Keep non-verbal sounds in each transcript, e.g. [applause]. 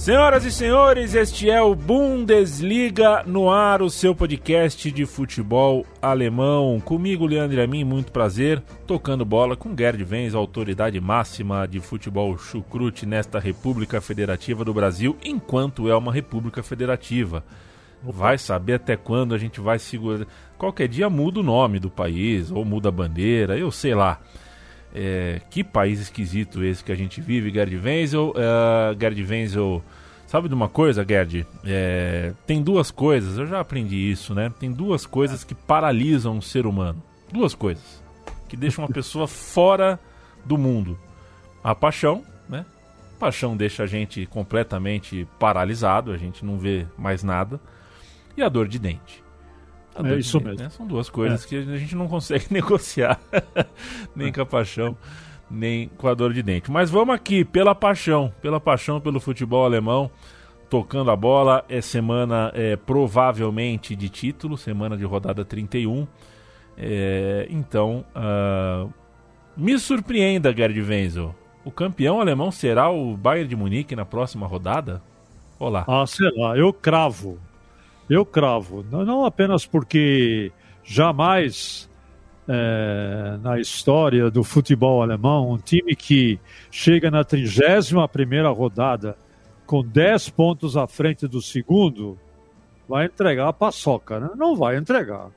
Senhoras e senhores, este é o Bundesliga no ar, o seu podcast de futebol alemão. Comigo, Leandro Amin, muito prazer, tocando bola com Gerd Venz, autoridade máxima de futebol chucrute nesta República Federativa do Brasil, enquanto é uma República Federativa. Vai saber até quando a gente vai segurar. Qualquer dia muda o nome do país, ou muda a bandeira, eu sei lá. É, que país esquisito esse que a gente vive, Gerd Wenzel. Uh, Gerd Wenzel, sabe de uma coisa, Gerd? É, tem duas coisas, eu já aprendi isso, né? Tem duas coisas que paralisam o ser humano. Duas coisas que deixam uma pessoa [laughs] fora do mundo: a paixão, né? A paixão deixa a gente completamente paralisado, a gente não vê mais nada, e a dor de dente. É isso mesmo. Né? São duas coisas é. que a gente não consegue [laughs] negociar, nem com a paixão, nem com a dor de dente. Mas vamos aqui, pela paixão, pela paixão pelo futebol alemão, tocando a bola. É semana é, provavelmente de título, semana de rodada 31. É, então, uh, me surpreenda, Gerd Wenzel. O campeão alemão será o Bayern de Munique na próxima rodada? Olá. Ah, sei lá, eu cravo. Eu cravo, não apenas porque jamais é, na história do futebol alemão, um time que chega na 31 primeira rodada com 10 pontos à frente do segundo, vai entregar a paçoca, né? Não vai entregar.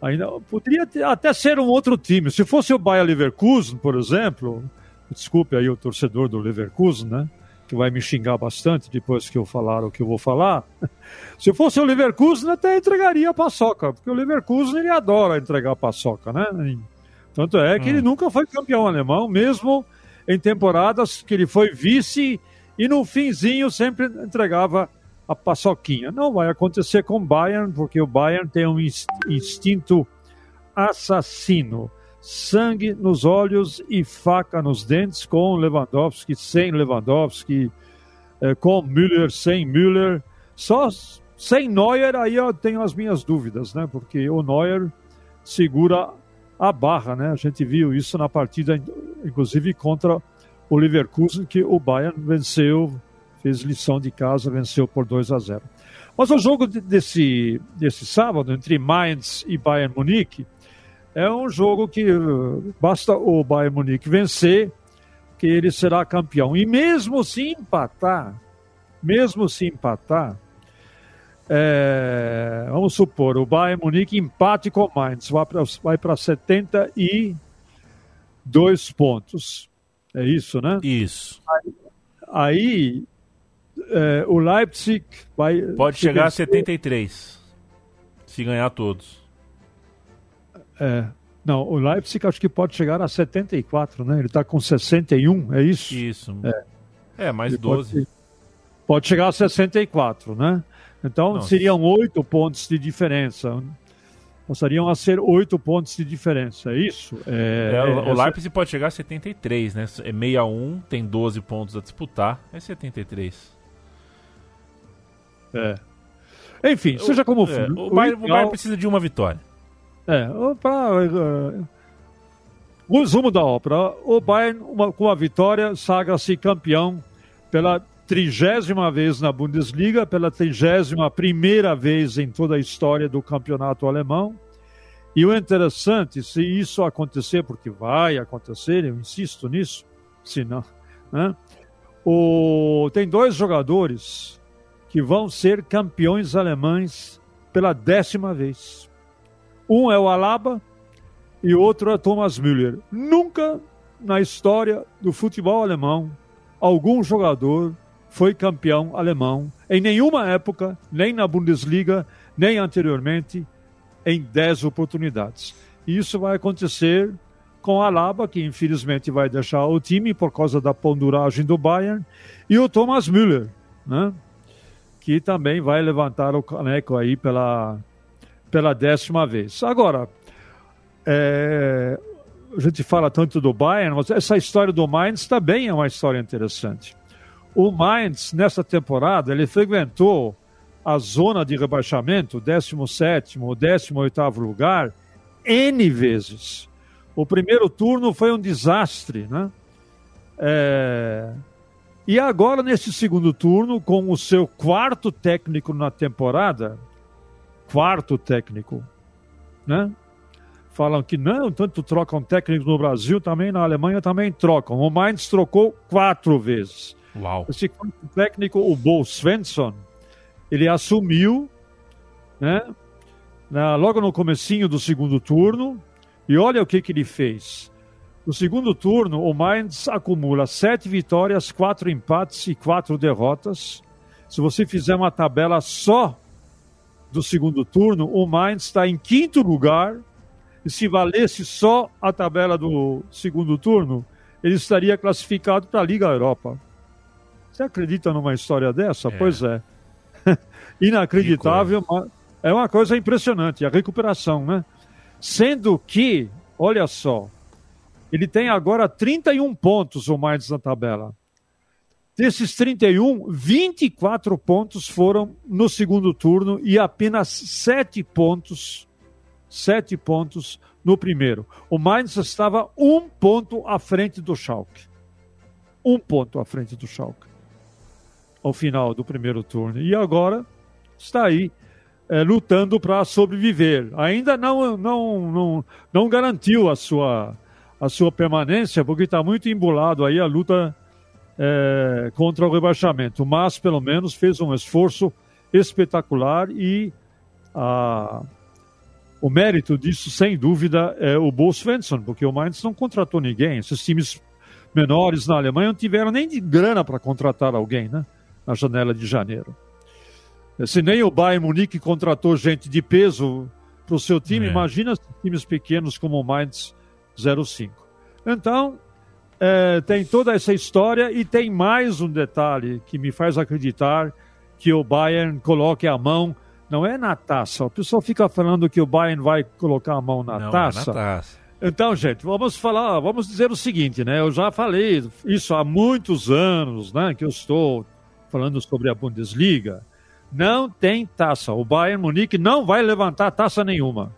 Ainda poderia ter, até ser um outro time. Se fosse o Bayer Leverkusen, por exemplo, desculpe aí o torcedor do Leverkusen, né? Que vai me xingar bastante depois que eu falar o que eu vou falar. [laughs] Se fosse o Leverkusen, até entregaria a paçoca, porque o Leverkusen ele adora entregar a paçoca, né? Tanto é que hum. ele nunca foi campeão alemão, mesmo em temporadas que ele foi vice e no finzinho sempre entregava a paçoquinha. Não vai acontecer com o Bayern, porque o Bayern tem um instinto assassino sangue nos olhos e faca nos dentes com Lewandowski, sem Lewandowski, é, com Müller, sem Müller. Só sem Neuer, aí eu tenho as minhas dúvidas, né? Porque o Neuer segura a barra, né? A gente viu isso na partida, inclusive contra o Leverkusen, que o Bayern venceu, fez lição de casa, venceu por 2 a 0. Mas o jogo desse, desse sábado, entre Mainz e Bayern Munique, é um jogo que uh, basta o Bayern Munique vencer que ele será campeão. E mesmo se empatar, mesmo se empatar, é, vamos supor, o Bayern Munique empate com o Mainz, vai para 72 pontos. É isso, né? Isso. Aí, aí é, o Leipzig vai. Pode chegar vencer. a 73, se ganhar todos. É. Não, o Leipzig acho que pode chegar a 74, né? Ele está com 61, é isso? Isso. É, é mais Ele 12. Pode, pode, chegar a 64, né? Então Nossa. seriam oito pontos de diferença. Passariam a ser oito pontos de diferença, é isso? É, é, o, essa... Leipzig pode chegar a 73, né? É 61, tem 12 pontos a disputar, é 73. É. Enfim, seja como for. É, o Bayern precisa de uma vitória. É, para uh, o resumo da ópera, o Bayern uma, com a vitória sagra-se campeão pela trigésima vez na Bundesliga, pela trigésima primeira vez em toda a história do campeonato alemão E o interessante, se isso acontecer, porque vai acontecer, eu insisto nisso, se não, né? o, tem dois jogadores que vão ser campeões alemães pela décima vez. Um é o Alaba e outro é Thomas Müller. Nunca na história do futebol alemão algum jogador foi campeão alemão em nenhuma época, nem na Bundesliga, nem anteriormente, em 10 oportunidades. E isso vai acontecer com Alaba, que infelizmente vai deixar o time por causa da ponduragem do Bayern, e o Thomas Müller, né? que também vai levantar o caneco aí pela, pela décima vez. Agora, é, a gente fala tanto do Bayern, mas essa história do Mainz também é uma história interessante. O Mainz, nessa temporada, ele frequentou a zona de rebaixamento, 17 ou 18 lugar, N vezes. O primeiro turno foi um desastre, né? É... E agora, nesse segundo turno, com o seu quarto técnico na temporada, quarto técnico, né? Falam que não, tanto trocam técnicos no Brasil, também na Alemanha também trocam. O Mainz trocou quatro vezes. Uau. Esse técnico, o Bo Svensson, ele assumiu, né? Na, logo no comecinho do segundo turno, e olha o que, que ele fez. No segundo turno, o Mainz acumula sete vitórias, quatro empates e quatro derrotas. Se você fizer uma tabela só do segundo turno, o Mainz está em quinto lugar. E se valesse só a tabela do segundo turno, ele estaria classificado para a Liga Europa. Você acredita numa história dessa? É. Pois é. [laughs] Inacreditável, mas é uma coisa impressionante, a recuperação, né? Sendo que, olha só, ele tem agora 31 pontos ou mais na tabela. Desses 31, 24 pontos foram no segundo turno e apenas 7 pontos, 7 pontos no primeiro. O Mainz estava um ponto à frente do Schalke. Um ponto à frente do Schalke ao final do primeiro turno. E agora está aí é, lutando para sobreviver. Ainda não, não, não, não garantiu a sua, a sua permanência, porque está muito embolado aí a luta é, contra o rebaixamento. Mas, pelo menos, fez um esforço espetacular e a, o mérito disso, sem dúvida, é o Bo Svensson, porque o Mainz não contratou ninguém. Esses times menores na Alemanha não tiveram nem de grana para contratar alguém, né? na janela de janeiro. Se nem o Bayern Munique contratou gente de peso para o seu time, é. imagina times pequenos como o Mainz 05. Então, é, tem toda essa história e tem mais um detalhe que me faz acreditar que o Bayern coloque a mão, não é na taça. O pessoal fica falando que o Bayern vai colocar a mão na não, taça. É na taça. Então, gente, vamos falar, vamos dizer o seguinte, né? Eu já falei isso há muitos anos, né? Que eu estou falando sobre a Bundesliga, não tem taça. O Bayern Munique não vai levantar taça nenhuma.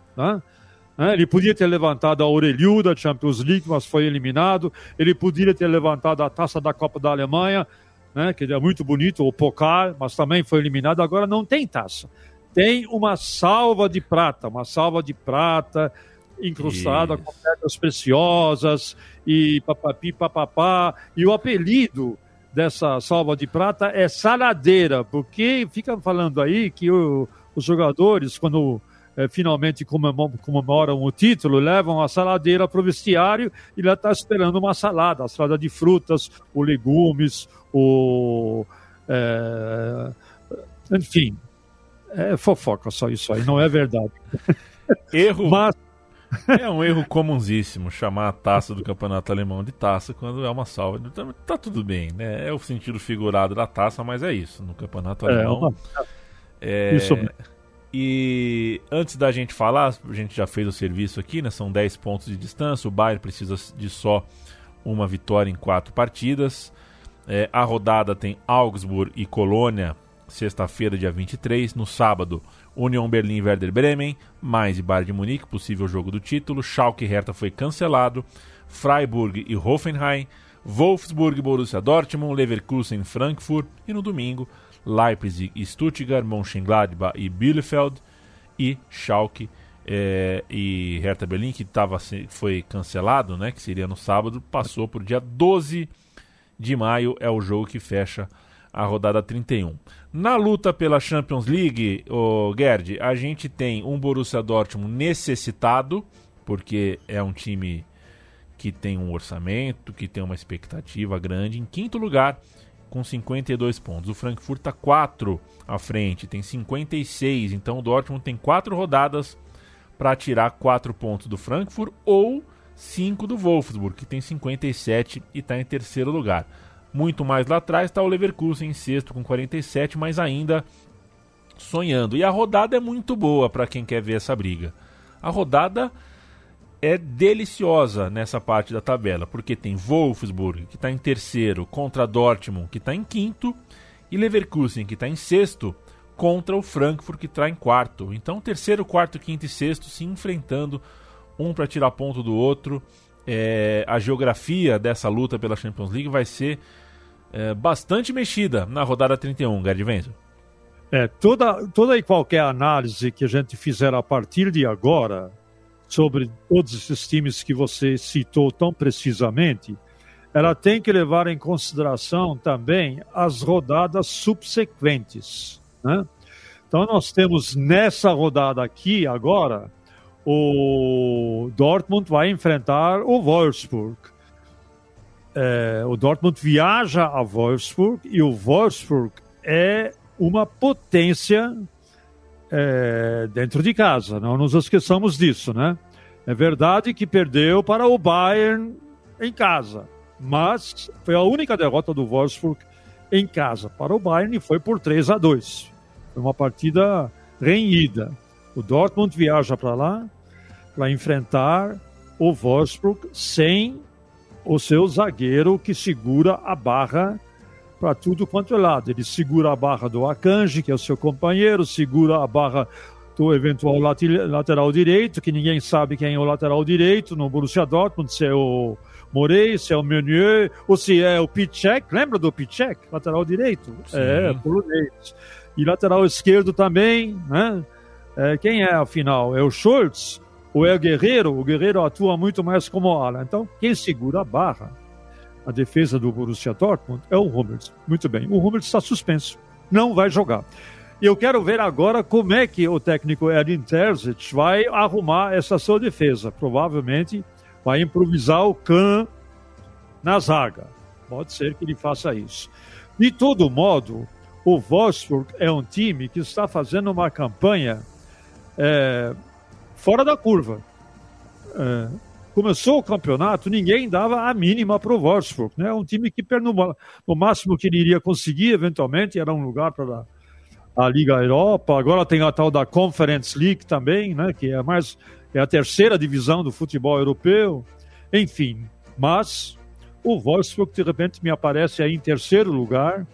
Tá? Ele podia ter levantado a Aureliu da Champions League, mas foi eliminado. Ele poderia ter levantado a taça da Copa da Alemanha, né, que é muito bonito, o Pokal, mas também foi eliminado. Agora não tem taça. Tem uma salva de prata, uma salva de prata incrustada Isso. com pedras preciosas e papapi, papapá. E o apelido dessa salva de prata é saladeira, porque fica falando aí que o, os jogadores, quando finalmente comemoram o título, levam a saladeira para o vestiário e lá está esperando uma salada, a salada de frutas, o legumes, o. É, enfim, é fofoca só isso aí, não é verdade. [laughs] Erro. Mas é um erro comunsíssimo chamar a taça do campeonato alemão de taça quando é uma salva. Então, tá tudo bem, né? É o sentido figurado da taça, mas é isso. No campeonato é, alemão. Uma... É... Isso mesmo. E antes da gente falar, a gente já fez o serviço aqui, né? São 10 pontos de distância. O Bayern precisa de só uma vitória em quatro partidas. É, a rodada tem Augsburg e Colônia, sexta-feira, dia 23. No sábado, União Berlim e Werder Bremen, mais e Bayern de Munique, possível jogo do título. Schalke e Hertha foi cancelado. Freiburg e Hoffenheim. Wolfsburg Borussia Dortmund, Leverkusen Frankfurt. E no domingo, Leipzig Stuttgart, Mönchengladbach e Bielefeld. E Schalke é, e Hertha Berlim, que tava, foi cancelado, né, que seria no sábado, passou para o dia 12 de maio, é o jogo que fecha a rodada 31. Na luta pela Champions League, o Gerd, a gente tem um Borussia Dortmund necessitado, porque é um time que tem um orçamento, que tem uma expectativa grande. Em quinto lugar, com 52 pontos. O Frankfurt está 4 à frente, tem 56. Então o Dortmund tem 4 rodadas para tirar 4 pontos do Frankfurt ou 5 do Wolfsburg, que tem 57 e está em terceiro lugar. Muito mais lá atrás está o Leverkusen em sexto com 47, mas ainda sonhando. E a rodada é muito boa para quem quer ver essa briga. A rodada é deliciosa nessa parte da tabela, porque tem Wolfsburg, que está em terceiro, contra Dortmund, que está em quinto, e Leverkusen, que está em sexto, contra o Frankfurt, que está em quarto. Então, terceiro, quarto, quinto e sexto se enfrentando, um para tirar ponto do outro. É, a geografia dessa luta pela Champions League vai ser é, bastante mexida na rodada 31, Gerd Wenzel. É, toda, toda e qualquer análise que a gente fizer a partir de agora sobre todos esses times que você citou tão precisamente, ela tem que levar em consideração também as rodadas subsequentes. Né? Então, nós temos nessa rodada aqui, agora, o Dortmund vai enfrentar o Wolfsburg. É, o Dortmund viaja a Wolfsburg e o Wolfsburg é uma potência é, dentro de casa. Não nos esqueçamos disso, né? É verdade que perdeu para o Bayern em casa, mas foi a única derrota do Wolfsburg em casa para o Bayern e foi por 3 a 2. Foi uma partida renhida. O Dortmund viaja para lá para enfrentar o Wolfsburg sem o seu zagueiro que segura a barra para tudo quanto é lado. Ele segura a barra do Akanji, que é o seu companheiro, segura a barra do eventual lateral direito, que ninguém sabe quem é o lateral direito no Borussia Dortmund, se é o Morey, se é o Meunier, ou se é o Pichek, lembra do Pichek, lateral direito? Sim. É, polonês. E lateral esquerdo também, né? É, quem é, afinal? É o Schultz ou é o Guerreiro? O Guerreiro atua muito mais como ala. Então, quem segura a barra a defesa do Borussia Dortmund é o Hummels. Muito bem, o Hummels está suspenso, não vai jogar. E eu quero ver agora como é que o técnico Edin Terzic vai arrumar essa sua defesa. Provavelmente vai improvisar o Kahn na zaga. Pode ser que ele faça isso. De todo modo, o Wolfsburg é um time que está fazendo uma campanha é, fora da curva. É, começou o campeonato, ninguém dava a mínima para o Wolfsburg. Né? Um time que, no, máximo que ele iria conseguir, eventualmente, era um lugar para a Liga Europa. Agora tem a tal da Conference League também, né? que é mais é a terceira divisão do futebol europeu. Enfim, mas o Wolfsburg, de repente, me aparece aí em terceiro lugar,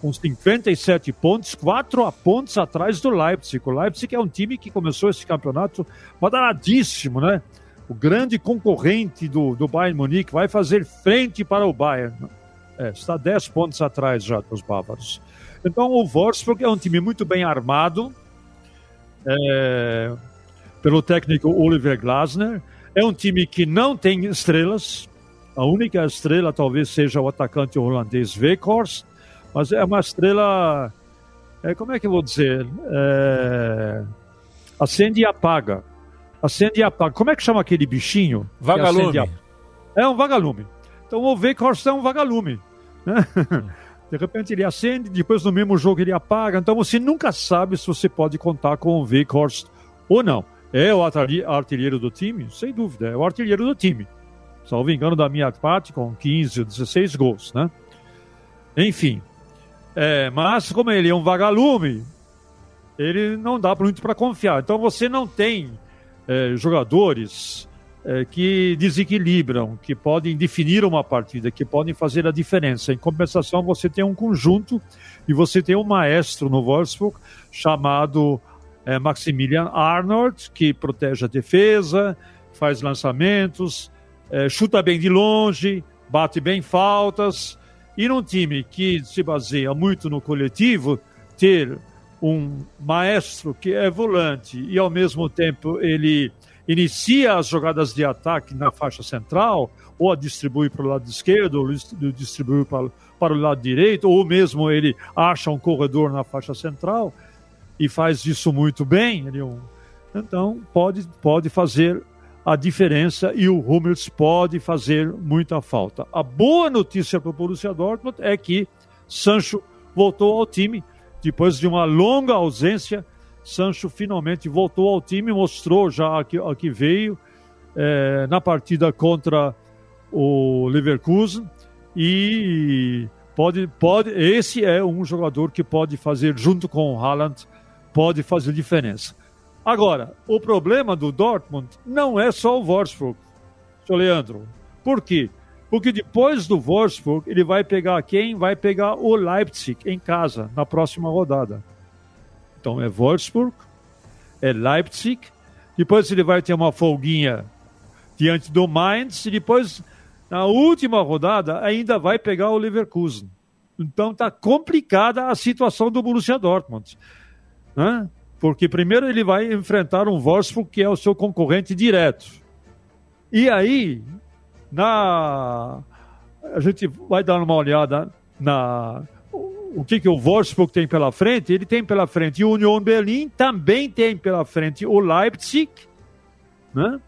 com 57 pontos, quatro pontos atrás do Leipzig. O Leipzig é um time que começou esse campeonato badalladíssimo, né? O grande concorrente do, do Bayern Munique, vai fazer frente para o Bayern. É, está 10 pontos atrás já dos bávaros. Então o Wolfsburg é um time muito bem armado é, pelo técnico Oliver Glasner. É um time que não tem estrelas. A única estrela talvez seja o atacante holandês Weghorst, mas é uma estrela, é, como é que eu vou dizer, é, acende e apaga. Acende e apaga. Como é que chama aquele bichinho? Vagalume. É um vagalume. Então o Weghorst é um vagalume. Né? [laughs] De repente ele acende, depois no mesmo jogo ele apaga. Então você nunca sabe se você pode contar com o Weghorst ou não. É o artilheiro do time? Sem dúvida, é o artilheiro do time. Salvo engano da minha parte, com 15 ou 16 gols, né? Enfim. É, mas como ele é um vagalume, ele não dá muito para confiar. Então você não tem é, jogadores é, que desequilibram, que podem definir uma partida, que podem fazer a diferença. Em compensação, você tem um conjunto e você tem um maestro no Wolfsburg chamado é, Maximilian Arnold, que protege a defesa, faz lançamentos, chuta bem de longe, bate bem faltas. E num time que se baseia muito no coletivo, ter um maestro que é volante e ao mesmo tempo ele inicia as jogadas de ataque na faixa central, ou a distribui para o lado esquerdo, ou distribui para, para o lado direito, ou mesmo ele acha um corredor na faixa central e faz isso muito bem. Ele, é então pode, pode fazer a diferença e o Hummels pode fazer muita falta. A boa notícia para o Borussia Dortmund é que Sancho voltou ao time depois de uma longa ausência Sancho finalmente voltou ao time, mostrou já que, que veio é, na partida contra o Leverkusen e pode, pode, esse é um jogador que pode fazer junto com o Haaland, pode fazer diferença. Agora, o problema do Dortmund não é só o Wolfsburg, seu Leandro. Por quê? Porque depois do Wolfsburg, ele vai pegar quem? Vai pegar o Leipzig em casa, na próxima rodada. Então é Wolfsburg, é Leipzig, depois ele vai ter uma folguinha diante do Mainz e depois na última rodada ainda vai pegar o Leverkusen. Então está complicada a situação do Borussia Dortmund, né? Porque primeiro ele vai enfrentar um Wolfsburg que é o seu concorrente direto. E aí na a gente vai dar uma olhada na o que, que o Wolfsburg tem pela frente? Ele tem pela frente o Union Berlin, também tem pela frente o Leipzig, né?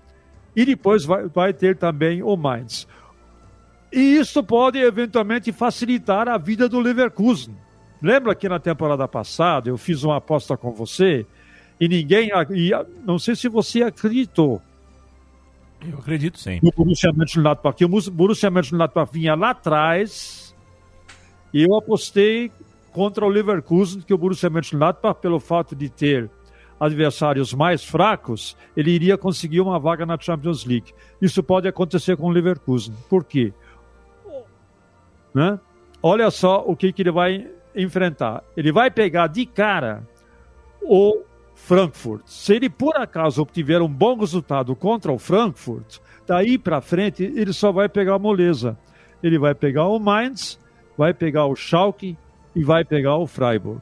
e depois vai, vai ter também o Mainz. E isso pode eventualmente facilitar a vida do Leverkusen. Lembra que na temporada passada eu fiz uma aposta com você e ninguém, e não sei se você acreditou. Eu acredito sim. No Borussia Mönchengladbach, que o Borussia Mönchengladbach vinha lá atrás e eu apostei contra o Leverkusen que o Borussia Mönchengladbach, pelo fato de ter adversários mais fracos, ele iria conseguir uma vaga na Champions League. Isso pode acontecer com o Leverkusen. Por quê? Né? Olha só o que, que ele vai enfrentar. Ele vai pegar de cara o Frankfurt. Se ele por acaso obtiver um bom resultado contra o Frankfurt, daí para frente ele só vai pegar a moleza. Ele vai pegar o Mainz vai pegar o Schalke e vai pegar o Freiburg.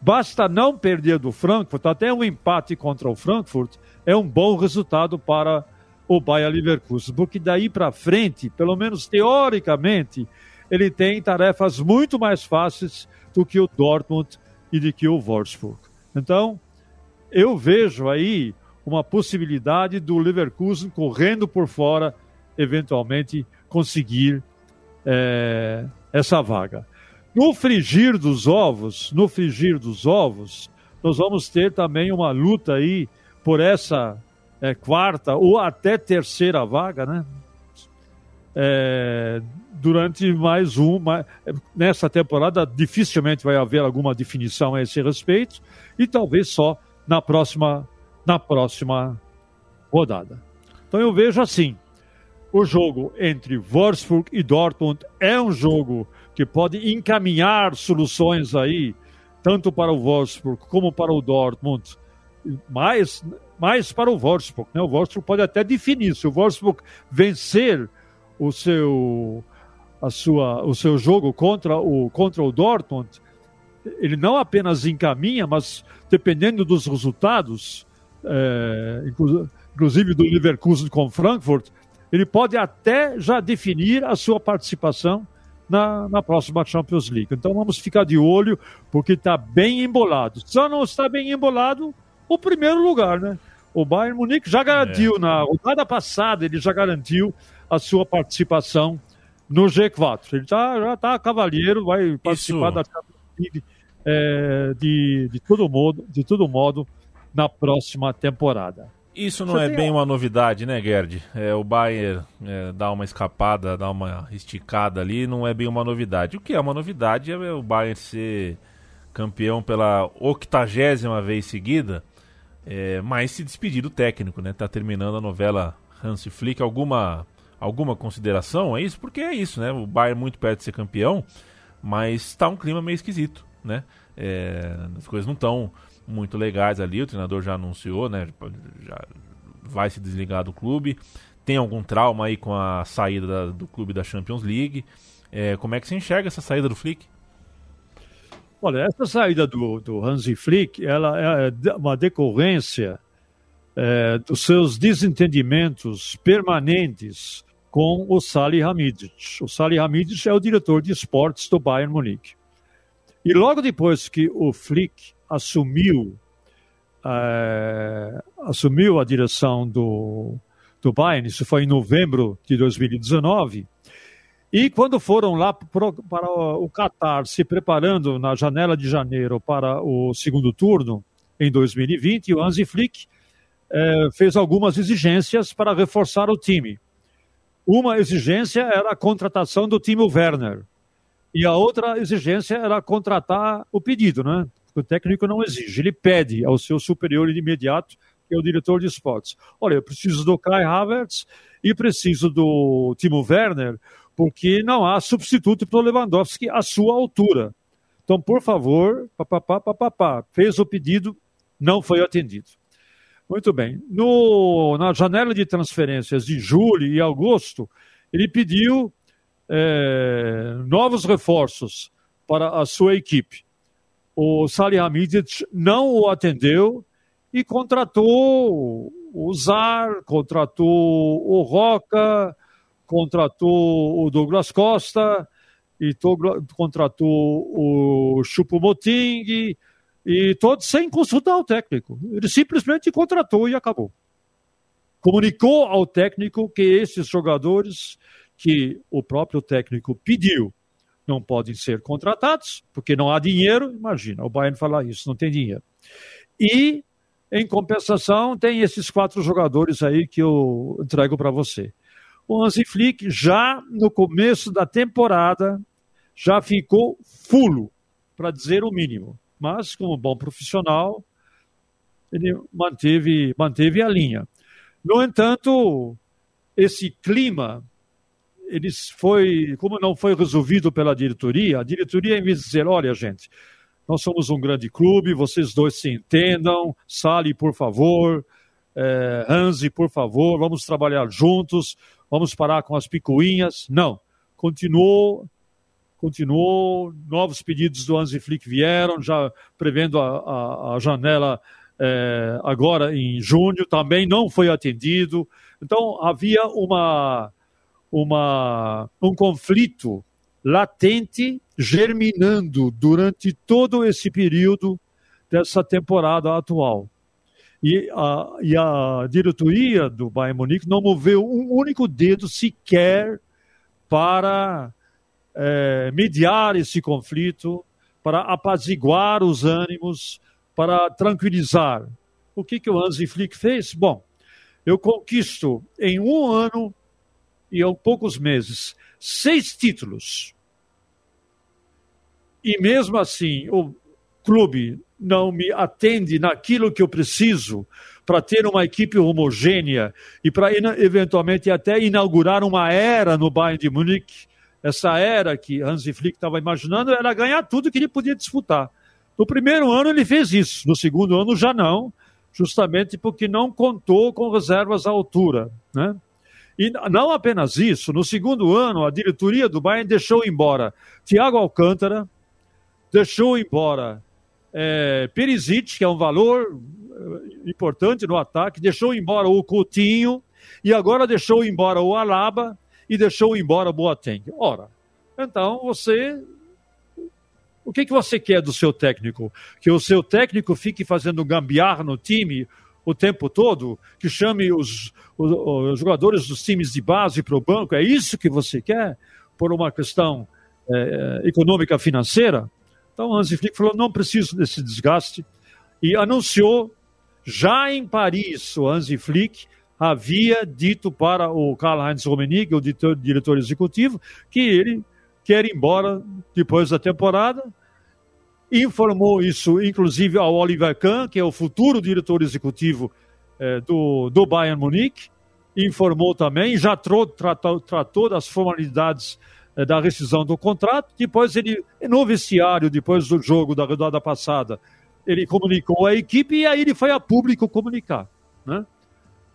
Basta não perder do Frankfurt, até um empate contra o Frankfurt é um bom resultado para o Bayer Leverkusen, porque daí para frente, pelo menos teoricamente, ele tem tarefas muito mais fáceis do que o Dortmund e do que o Wolfsburg. Então, eu vejo aí uma possibilidade do Leverkusen correndo por fora, eventualmente conseguir é, essa vaga. No frigir dos ovos, no frigir dos ovos, nós vamos ter também uma luta aí por essa é, quarta ou até terceira vaga, né? É, durante mais uma. Nessa temporada, dificilmente vai haver alguma definição a esse respeito, e talvez só na próxima, na próxima rodada. Então eu vejo assim: o jogo entre Wolfsburg e Dortmund é um jogo que pode encaminhar soluções aí, tanto para o Wolfsburg como para o Dortmund, mais, mais para o Wolfsburg. Né? O Wolfsburg pode até definir, se o Wolfsburg vencer o seu, a sua, o seu jogo contra o, contra o Dortmund, ele não apenas encaminha, mas dependendo dos resultados, é, inclusive do Leverkusen com Frankfurt, ele pode até já definir a sua participação na, na próxima Champions League. Então vamos ficar de olho, porque está bem embolado. Só não está bem embolado o primeiro lugar, né? O Bayern Munique já garantiu, é. na rodada passada, ele já garantiu a sua participação no G4. Ele já, já tá cavalheiro, vai participar Isso. da Champions League é, de, de, todo modo, de todo modo na próxima temporada. Isso não Você é tem... bem uma novidade, né, Gerd? É, o Bayern é, dá uma escapada, dá uma esticada ali, não é bem uma novidade. O que é uma novidade é o Bayern ser campeão pela octagésima vez seguida, é, mas se despedir do técnico, né? Tá terminando a novela Hans Flick. Alguma, alguma consideração? É isso? Porque é isso, né? O Bayern muito perto de ser campeão, mas está um clima meio esquisito, né? É, as coisas não estão muito legais ali. O treinador já anunciou, né? Já vai se desligar do clube. Tem algum trauma aí com a saída da, do clube da Champions League. É, como é que você enxerga essa saída do Flick? Olha, essa saída do, do Hansi Flick, ela é uma decorrência é, dos seus desentendimentos permanentes com o Salihamidzic. O Salihamidzic é o diretor de esportes do Bayern Munique. E logo depois que o Flick assumiu é, assumiu a direção do, do Bayern, isso foi em novembro de 2019, e quando foram lá pro, para o Qatar, se preparando na janela de janeiro para o segundo turno, em 2020, o Hansi Flick é, fez algumas exigências para reforçar o time. Uma exigência era a contratação do Timo Werner. E a outra exigência era contratar o pedido, né? O técnico não exige, ele pede ao seu superior imediato, que é o diretor de esportes. Olha, eu preciso do Kai Havertz e preciso do Timo Werner, porque não há substituto para o Lewandowski à sua altura. Então, por favor, papapá, papapá, fez o pedido, não foi atendido. Muito bem. No, na janela de transferências de julho e agosto, ele pediu é, novos reforços para a sua equipe. O Salihamidzic não o atendeu e contratou o Zar, contratou o Roca, contratou o Douglas Costa, e contratou o Chupomoting, e todos sem consultar o técnico. Ele simplesmente contratou e acabou. Comunicou ao técnico que esses jogadores que o próprio técnico pediu não podem ser contratados, porque não há dinheiro. Imagina, o Bayern falar isso, não tem dinheiro. E, em compensação, tem esses quatro jogadores aí que eu entrego para você. O Hansi Flick, já no começo da temporada, já ficou fulo, para dizer o mínimo mas como bom profissional, ele manteve, manteve a linha. No entanto, esse clima, ele foi, como não foi resolvido pela diretoria, a diretoria, em vez de dizer, olha, gente, nós somos um grande clube, vocês dois se entendam, Sali, por favor, é, Hansi, por favor, vamos trabalhar juntos, vamos parar com as picuinhas. Não, continuou continuou, novos pedidos do Hansi Flick vieram, já prevendo a, a, a janela é, agora em junho, também não foi atendido. Então havia uma, uma, um conflito latente germinando durante todo esse período dessa temporada atual. E a, e a diretoria do Bayern Munique não moveu um único dedo sequer para é, mediar esse conflito, para apaziguar os ânimos, para tranquilizar. O que, que o Hansi Flick fez? Bom, eu conquisto em um ano e em poucos meses seis títulos. E mesmo assim, o clube não me atende naquilo que eu preciso para ter uma equipe homogênea e para eventualmente até inaugurar uma era no Bayern de Munique essa era que Hansi Flick estava imaginando era ganhar tudo que ele podia disputar. No primeiro ano ele fez isso, no segundo ano já não, justamente porque não contou com reservas à altura. Né? E não apenas isso, no segundo ano a diretoria do Bayern deixou embora Thiago Alcântara, deixou embora é, Perisic, que é um valor é, importante no ataque, deixou embora o Coutinho e agora deixou embora o Alaba e deixou embora Boateng. Ora, então você. O que, que você quer do seu técnico? Que o seu técnico fique fazendo gambiarra no time o tempo todo? Que chame os, os, os jogadores dos times de base para o banco? É isso que você quer? Por uma questão é, econômica financeira? Então, Hansi Flick falou: não preciso desse desgaste. E anunciou, já em Paris, o Hansi Flick, havia dito para o Karl-Heinz Rummenigge, o diretor, diretor executivo, que ele quer ir embora depois da temporada. Informou isso, inclusive, ao Oliver Kahn, que é o futuro diretor executivo eh, do, do Bayern Munique. Informou também, já tratou, tratou das formalidades eh, da rescisão do contrato. Depois, ele, no vestiário, depois do jogo da rodada passada, ele comunicou à equipe e aí ele foi a público comunicar. Né?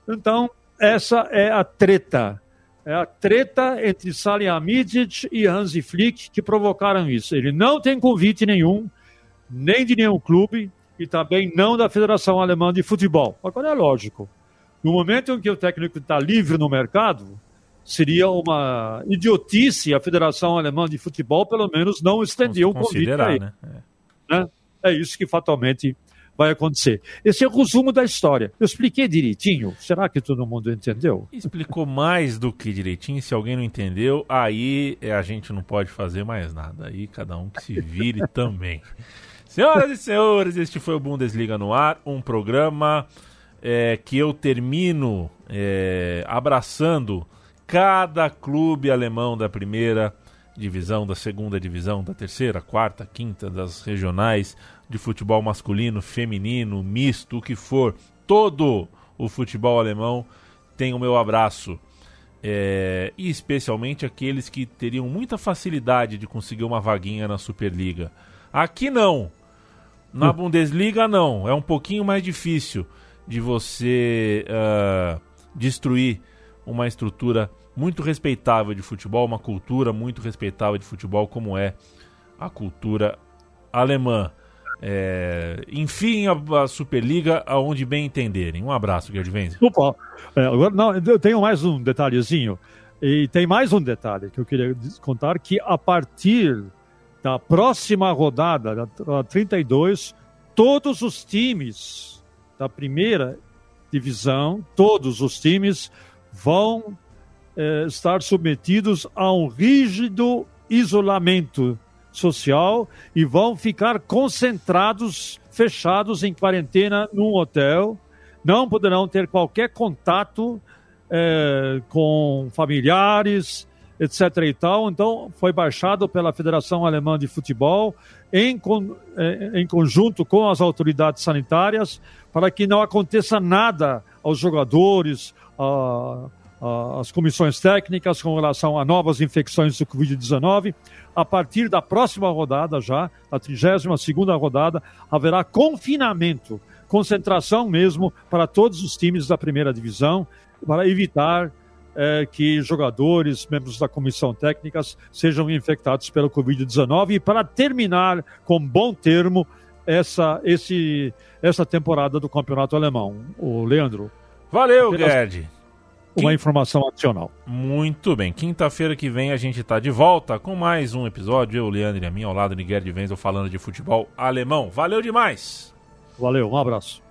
Então, essa é a treta. É a treta entre Salihamidzic e Hansi Flick que provocaram isso. Ele não tem convite nenhum. Nem de nenhum clube e também não da Federação Alemã de Futebol. Agora é lógico, no momento em que o técnico está livre no mercado, seria uma idiotice a Federação Alemã de Futebol, pelo menos, não estender um convite ele. Né? É. Né? é isso que fatalmente vai acontecer. Esse é o resumo da história. Eu expliquei direitinho. Será que todo mundo entendeu? Explicou mais do que direitinho. Se alguém não entendeu, aí é, a gente não pode fazer mais nada. Aí cada um que se vire também. [laughs] Senhoras e senhores, este foi o Bundesliga no ar, um programa é, que eu termino é, abraçando cada clube alemão da primeira divisão, da segunda divisão, da terceira, quarta, quinta, das regionais, de futebol masculino, feminino, misto, o que for, todo o futebol alemão tem o meu abraço. É, e especialmente aqueles que teriam muita facilidade de conseguir uma vaguinha na Superliga. Aqui não. Na. Bundesliga não. É um pouquinho mais difícil de você uh, destruir uma estrutura muito respeitável de futebol, uma cultura muito respeitável de futebol, como é a cultura alemã. É, enfim, a, a, Superliga, aonde bem entenderem. Um abraço, Gerd Venz. Opa, é, agora, não, eu tenho mais um detalhezinho. E tem mais um detalhe que eu queria contar, que a partir da próxima rodada, da 32, todos os times da primeira divisão, todos os times vão é, estar submetidos a um rígido isolamento social e vão ficar concentrados, fechados em quarentena num hotel, não poderão ter qualquer contato é, com familiares, etc. e tal. Então, foi baixado pela Federação Alemã de Futebol, em, é, em conjunto com as autoridades sanitárias, para que não aconteça nada aos jogadores, a, as comissões técnicas com relação a novas infecções do Covid-19. A partir da próxima rodada, já, a 32 rodada, haverá confinamento, concentração mesmo para todos os times da primeira divisão, para evitar é, que jogadores, membros da comissão técnica, sejam infectados pelo Covid-19 e para terminar com bom termo essa, esse, essa temporada do campeonato alemão. O Leandro. Valeu, Guedes uma informação adicional. Muito bem. Quinta-feira que vem a gente está de volta com mais um episódio. Eu, Leandro e a mim, ao lado de Gerd Wenzel, falando de futebol alemão. Valeu demais! Valeu, um abraço.